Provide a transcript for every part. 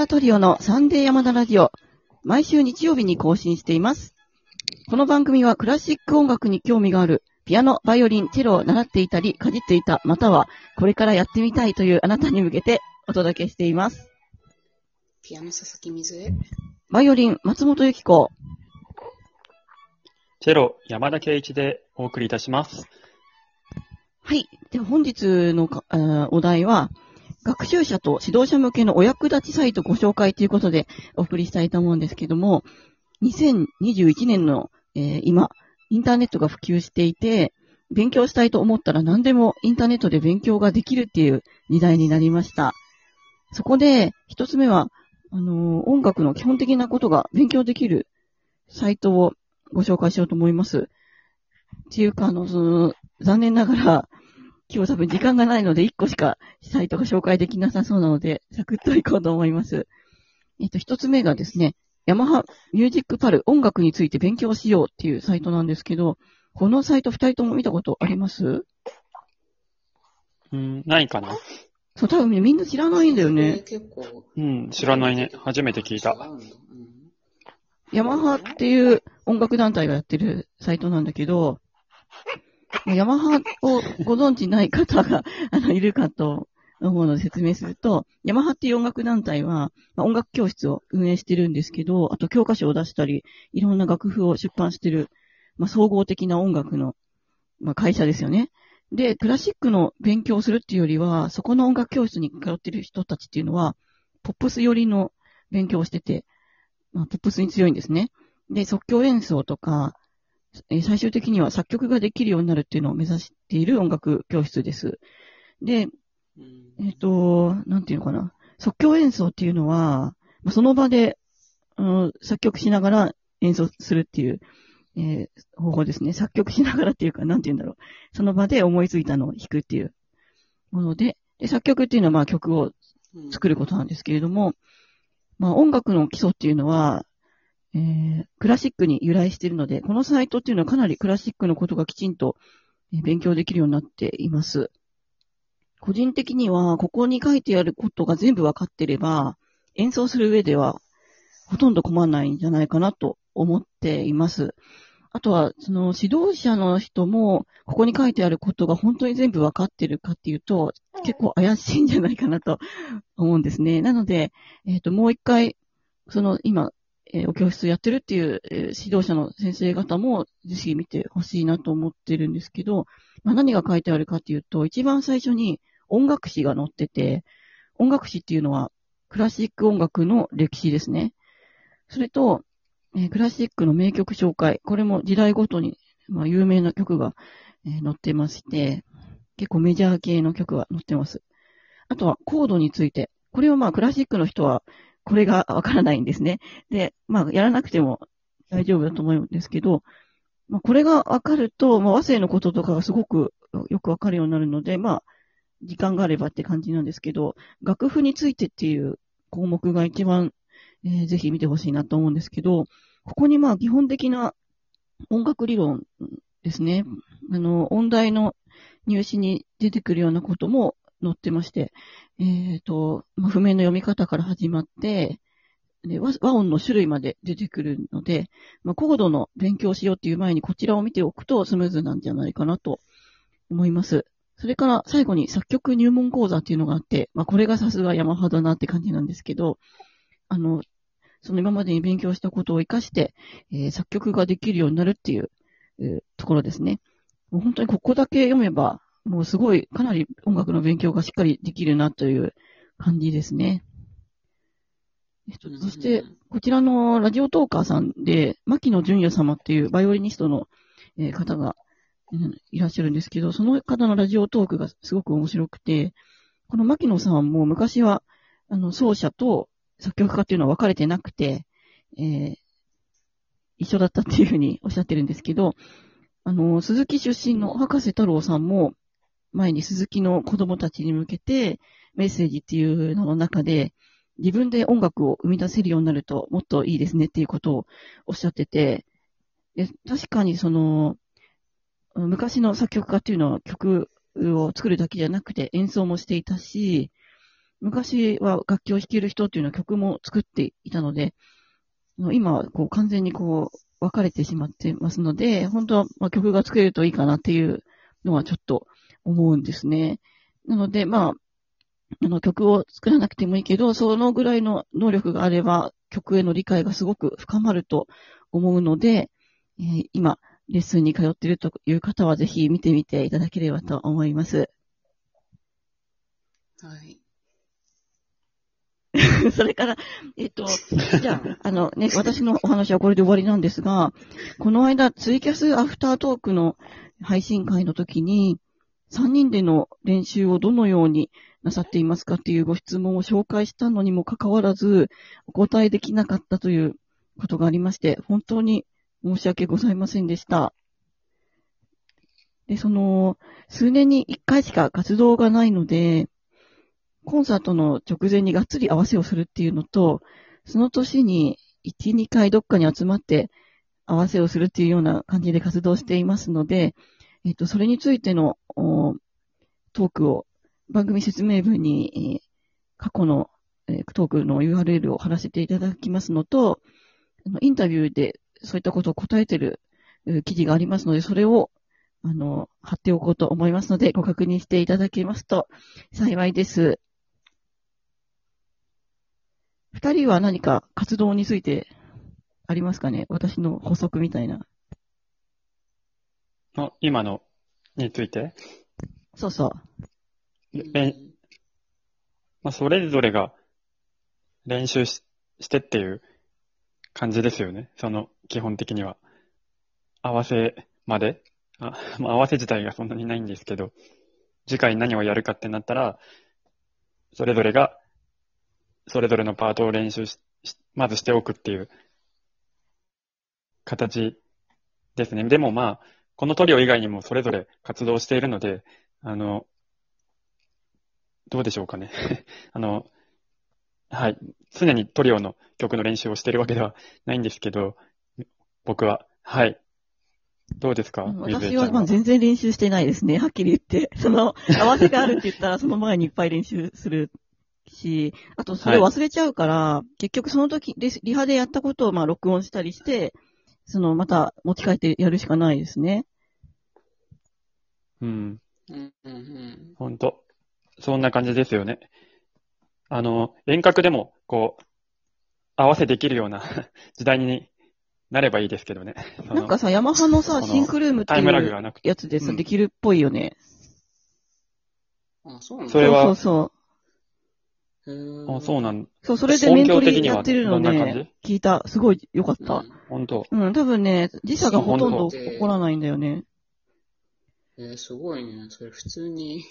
田トリオのサンデー山田ラジオ、毎週日曜日に更新しています。この番組はクラシック音楽に興味がある、ピアノ、バイオリン、チェロを習っていたり、かじっていた、またはこれからやってみたいというあなたに向けてお届けしています。ピアノ佐々木水江。バイオリン、松本由紀子。チェロ、山田圭一でお送りいたします。はい。では本日のかあーお題は、学習者と指導者向けのお役立ちサイトご紹介ということでお送りしたいと思うんですけども、2021年の、えー今、インターネットが普及していて、勉強したいと思ったら何でもインターネットで勉強ができるっていう時代になりました。そこで、一つ目は、あのー音楽の基本的なことが勉強できるサイトをご紹介しようと思います。っていうか、あの、その、残念ながら、今日多分時間がないので1個しかサイトが紹介できなさそうなので、サクッといこうと思います。えっと、一つ目がですね、ヤマハミュージックパル音楽について勉強しようっていうサイトなんですけど、このサイト二人とも見たことあります？うん、ないかなそう、多分ねみんな知らないんだよね。結構。うん、知らないね。初めて聞いた。ヤマハっていう音楽団体がやってるサイトなんだけど、ヤマハをご存知ない方が あのいるかと思うので説明すると、ヤマハっていう音楽団体は、まあ音楽教室を運営してるんですけど、あと教科書を出したり、いろんな楽譜を出版してる、まあ、総合的な音楽の、まあ、会社ですよね。で、クラシックの勉強をするっていうよりは、そこの音楽教室に通ってる人たちっていうのは、ポップス寄りの勉強をしてて、まあ、ポップスに強いんですね。で、即興演奏とか、えー最終的には作曲ができるようになるっていうのを目指している音楽教室です。で、うんえっ、と、なんていうのかな。即興演奏っていうのは、まあその場で、うん作曲しながら演奏するっていう、えー方法ですね。作曲しながらっていうか、なんていうんだろう。その場で思いついたのを弾くっていうもので、で作曲っていうのはまあ曲をうん作ることなんですけれども、まあ音楽の基礎っていうのは、えークラシックに由来しているので、このサイトっていうのはかなりクラシックのことがきちんと勉強できるようになっています。個人的には、ここに書いてあることが全部わかってれば、演奏する上ではほとんど困らないんじゃないかなと思っています。あとは、その指導者の人も、ここに書いてあることが本当に全部わかってるかっていうと、結構怪しいんじゃないかなと思うんですね。なので、えっ、と、もう一回、その今、えーお教室やってるっていう、えー指導者の先生方もぜひ見てほしいなと思ってるんですけど、まあ、何が書いてあるかっていうと、一番最初に音楽史が載ってて、音楽史っていうのはクラシック音楽の歴史ですね。それと、えークラシックの名曲紹介。これも時代ごとに、まあ、有名な曲が、えー載ってまして、結構メジャー系の曲が載ってます。あとはコードについて。これはまあクラシックの人はこれがわからないんですね。で、まあやらなくても大丈夫だと思うんですけど、まあこれがわかると、まあ和声のこととかがすごくよくわかるようになるので、まあ時間があればって感じなんですけど、楽譜についてっていう項目が一番、えーぜひ見てほしいなと思うんですけど、ここにまあ基本的な音楽理論ですね。あの、音大の入試に出てくるようなことも載ってまして、えっ、と、まあ、譜面の読み方から始まって、で和音の種類まで出てくるので、まあ、コードの勉強しようっていう前にこちらを見ておくとスムーズなんじゃないかなと思います。それから最後に作曲入門講座っていうのがあって、まあ、これがさすがヤマハだなって感じなんですけど、あの、その今までに勉強したことを活かして、えー作曲ができるようになるっていう、えーところですね。もう本当にここだけ読めば、もうすごい、かなり音楽の勉強がしっかりできるなという感じですね。えっと、そして、こちらのラジオトーカーさんで、牧野純也様っていうバイオリニストの、えー方が、うんいらっしゃるんですけど、その方のラジオトークがすごく面白くて、この牧野さんも昔は、あの、奏者と作曲家っていうのは分かれてなくて、えー一緒だったっていうふうにおっしゃってるんですけど、あの、鈴木出身の博士太郎さんも、前に鈴木の子供たちに向けてメッセージっていうのの中で、自分で音楽を生み出せるようになるともっといいですねっていうことをおっしゃってて、で確かにその、昔の作曲家っていうのは曲を作るだけじゃなくて演奏もしていたし、昔は楽器を弾ける人っていうのは曲も作っていたので、今はこう完全にこう分かれてしまってますので、本当は曲が作れるといいかなっていうのはちょっと思うんですね。なので、まあ、あの曲を作らなくてもいいけど、そのぐらいの能力があれば曲への理解がすごく深まると思うので、えー今、レッスンに通っているという方はぜひ見てみていただければと思います。はい。それから、えっ、と、じゃあ、あのね、私のお話はこれで終わりなんですが、この間、ツイキャスアフタートークの配信会の時に、3人での練習をどのようになさっていますかっていうご質問を紹介したのにもかかわらず、お答えできなかったということがありまして、本当に申し訳ございませんでした。で、その、数年に1回しか活動がないので、コンサートの直前にがっつり合わせをするっていうのと、その年に1、2回どっかに集まって合わせをするっていうような感じで活動していますので、えっと、それについてのおトークを番組説明文に、え過去の、えトークの URL を貼らせていただきますのと、インタビューでそういったことを答えているえー記事がありますので、それをあの貼っておこうと思いますので、ご確認していただけますと幸いです。二人は何か活動についてありますかね？私の補足みたいな。の今のについて、そうそう。れまあ、それぞれが練習ししてっていう感じですよね。その、基本的には。合わせまで？あまあ、合わせ自体がそんなにないんですけど、次回何をやるかってなったら、それぞれが、それぞれのパートを練習し、しまずしておくっていう形ですね。でもまあ、このトリオ以外にもそれぞれ活動しているので、あの、どうでしょうかね。あの、はい。常にトリオの曲の練習をしているわけではないんですけど、僕は、はい。どうですか？私はまあ全然練習してないですね。はっきり言って。その、合わせがあるって言ったらその前にいっぱい練習するし、あとそれ忘れちゃうから、結局その時、レスリハでやったことをまあ録音したりして、そのまた持ち帰ってやるしかないですね。うん。うんうんうん。ほんと。そんな感じですよね。あの、遠隔でも、こう、合わせできるような 時代になればいいですけどね。なんかさ、ヤマハのさ、シンクルームってタイムラグいうがなくて。やつでさ、うんできるっぽいよね。あ、そうなんだ。それはそうそうへーあ、そうなんそう。そう、それでメントリやってるのどんな感ね、聞いた。すごい良かった。うんほんと。うん、多分ね、時差がほとんどそう起こらないんだよね。えー、すごいね。それ普通に。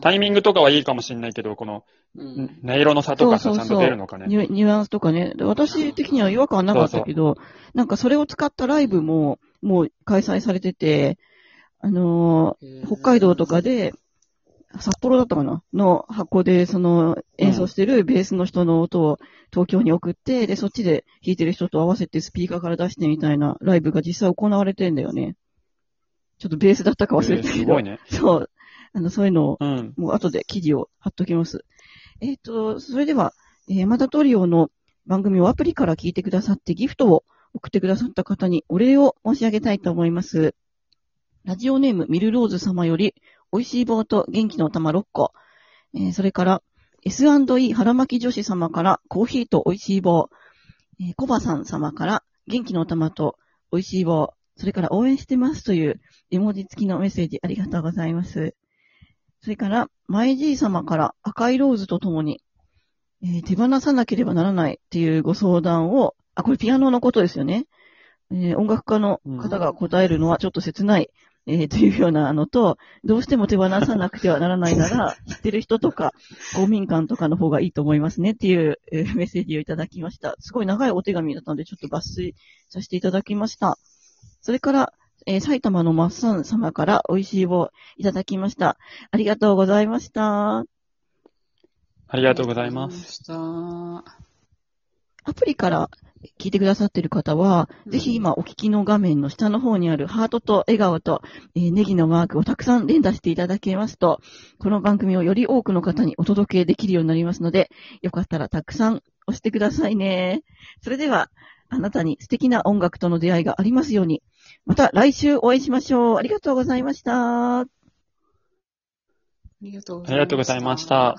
タイミングとかはいいかもしれないけど、この、うん。音色の差とかさ、そうそうそうちゃんと出るのかね。ニュニュアンスとかね。で私的には違和感はなかったけど、なんかそれを使ったライブももう開催されてて、あのー北海道とかで、札幌だったかなの箱で、その、演奏してるベースの人の音を東京に送って、で、そっちで弾いてる人と合わせてスピーカーから出してみたいなライブが実際行われてんだよね。ちょっとベースだったか忘れえーたけど。すごいね。そう。あの、そういうのをうん。もう後で記事を貼っときます。えっ、と、それでは、えー、またトリオの番組をアプリから聞いてくださってギフトを送ってくださった方にお礼を申し上げたいと思います。ラジオネームミルローズ様より、美味しい棒と元気の玉6個。えーそれから、S&E 腹巻き女子様からコーヒーと美味しい棒。えーコバさん様から元気の玉と美味しい棒。それから応援してますという絵文字付きのメッセージありがとうございます。それから、マイジー様から赤いローズとともに、えー手放さなければならないっていうご相談を、あ、これピアノのことですよね。えー音楽家の方が答えるのはちょっと切ない、えーというようなのと、どうしても手放さなくてはならないなら、知ってる人とか、公民館とかの方がいいと思いますねっていう、えーメッセージをいただきました。すごい長いお手紙だったので、ちょっと抜粋させていただきました。それから、えー埼玉のマッサン様から美味しい棒いただきました。ありがとうございました。ありがとうございます。アプリから聞いてくださっている方は、うんぜひ今お聞きの画面の下の方にあるハートと笑顔と、えーネギのマークをたくさん連打していただけますと、この番組をより多くの方にお届けできるようになりますので、よかったらたくさん押してくださいね。それでは、あなたに素敵な音楽との出会いがありますように、また来週お会いしましょう。ありがとうございました。ありがとうございました。